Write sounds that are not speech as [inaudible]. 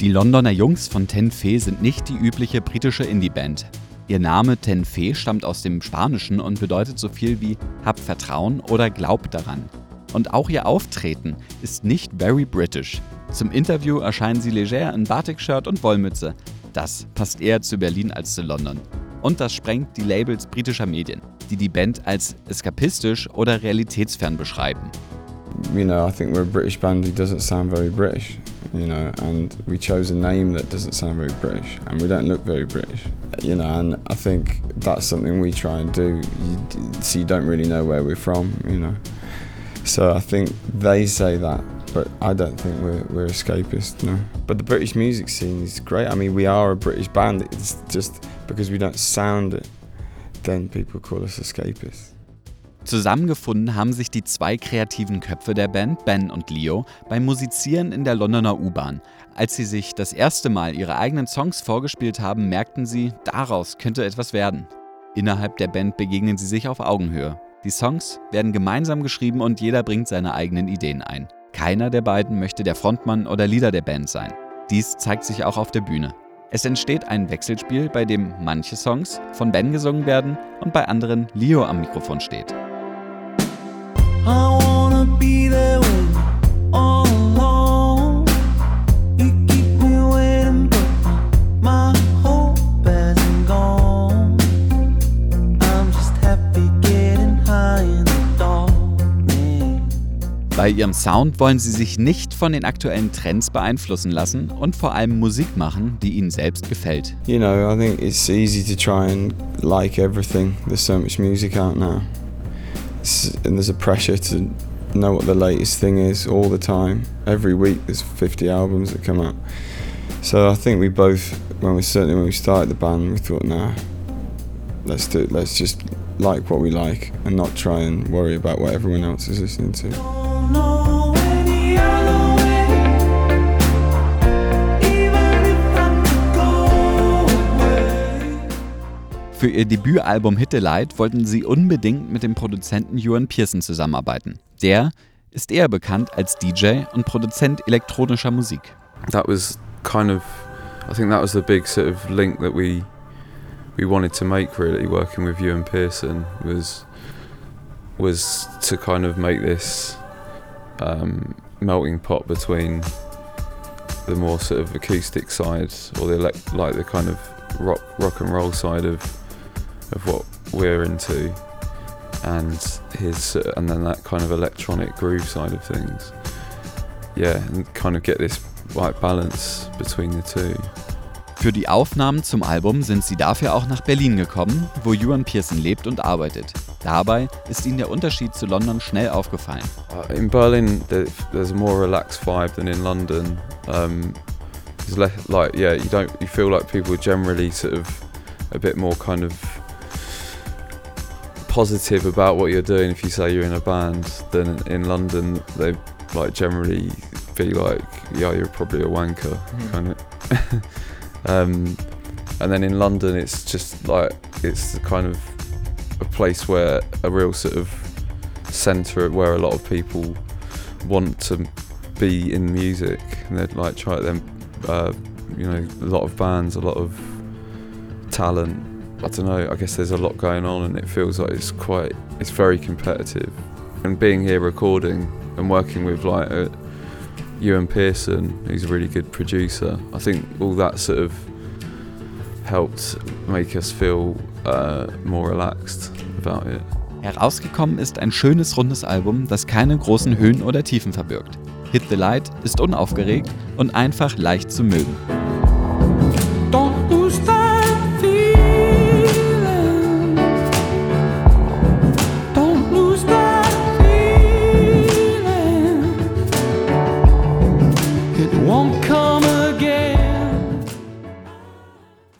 Die Londoner Jungs von Ten Fee sind nicht die übliche britische Indie-Band. Ihr Name Ten Fee stammt aus dem Spanischen und bedeutet so viel wie Hab Vertrauen oder Glaub daran. Und auch ihr Auftreten ist nicht very British. Zum Interview erscheinen sie leger in Batik-Shirt und Wollmütze. Das passt eher zu Berlin als zu London. Und das sprengt die Labels britischer Medien, die die Band als eskapistisch oder realitätsfern beschreiben. You know, I think we're a British band who doesn't sound very British, you know, and we chose a name that doesn't sound very British, and we don't look very British, you know, and I think that's something we try and do, you, so you don't really know where we're from, you know. So I think they say that, but I don't think we're, we're escapist, no. But the British music scene is great. I mean, we are a British band. It's just because we don't sound it, then people call us escapists. Zusammengefunden haben sich die zwei kreativen Köpfe der Band, Ben und Leo, beim Musizieren in der Londoner U-Bahn. Als sie sich das erste Mal ihre eigenen Songs vorgespielt haben, merkten sie, daraus könnte etwas werden. Innerhalb der Band begegnen sie sich auf Augenhöhe. Die Songs werden gemeinsam geschrieben und jeder bringt seine eigenen Ideen ein. Keiner der beiden möchte der Frontmann oder Leader der Band sein. Dies zeigt sich auch auf der Bühne. Es entsteht ein Wechselspiel, bei dem manche Songs von Ben gesungen werden und bei anderen Leo am Mikrofon steht. Bei ihrem Sound wollen sie sich nicht von den aktuellen Trends beeinflussen lassen und vor allem Musik machen, die ihnen selbst gefällt. You know, I think it's easy to try and like everything. There's so much music out now. and there's a pressure to know what the latest thing is all the time. Every week there's 50 albums that come out. So I think we both, when we certainly when we started the band, we thought, nah, let's do it. Let's just like what we like and not try and worry about what everyone else is listening to. Für ihr Debütalbum Hit the Light wollten sie unbedingt mit dem Produzenten Ewan Pearson zusammenarbeiten. Der ist eher bekannt als DJ und Produzent elektronischer Musik. That was kind of I think that was the big sort of link that we we wanted to make really working with Ewan Pearson was was to kind of make this um, melting pot between the more sort of acoustic side or the like the kind of rock rock and roll side of of what we're into, and his uh, and then that kind of electronic groove side of things. Yeah, and kind of get this right balance between the two. Für die Aufnahmen zum Album sind sie dafür auch nach Berlin gekommen, wo Ewan Pearson lebt und arbeitet. Dabei ist ihnen der Unterschied zu London schnell aufgefallen. Uh, in Berlin, there's a more relaxed vibe than in London. Um, like, yeah, you don't, you feel like people are generally sort of a bit more kind of positive about what you're doing if you say you're in a band than in London they like generally be like yeah you're probably a wanker mm. kind of [laughs] um, and then in London it's just like it's kind of a place where a real sort of centre where a lot of people want to be in music and they'd like try them uh, you know a lot of bands a lot of talent I don't know, I guess there's a lot going on and it feels like it's quite, it's very competitive. And being here recording and working with like a, Ewan Pearson, who's a really good producer, I think all that sort of helped make us feel uh, more relaxed about it. Herausgekommen ist ein schönes rundes Album, das keine großen Höhen oder Tiefen verbirgt. Hit the Light ist unaufgeregt und einfach leicht zu mögen.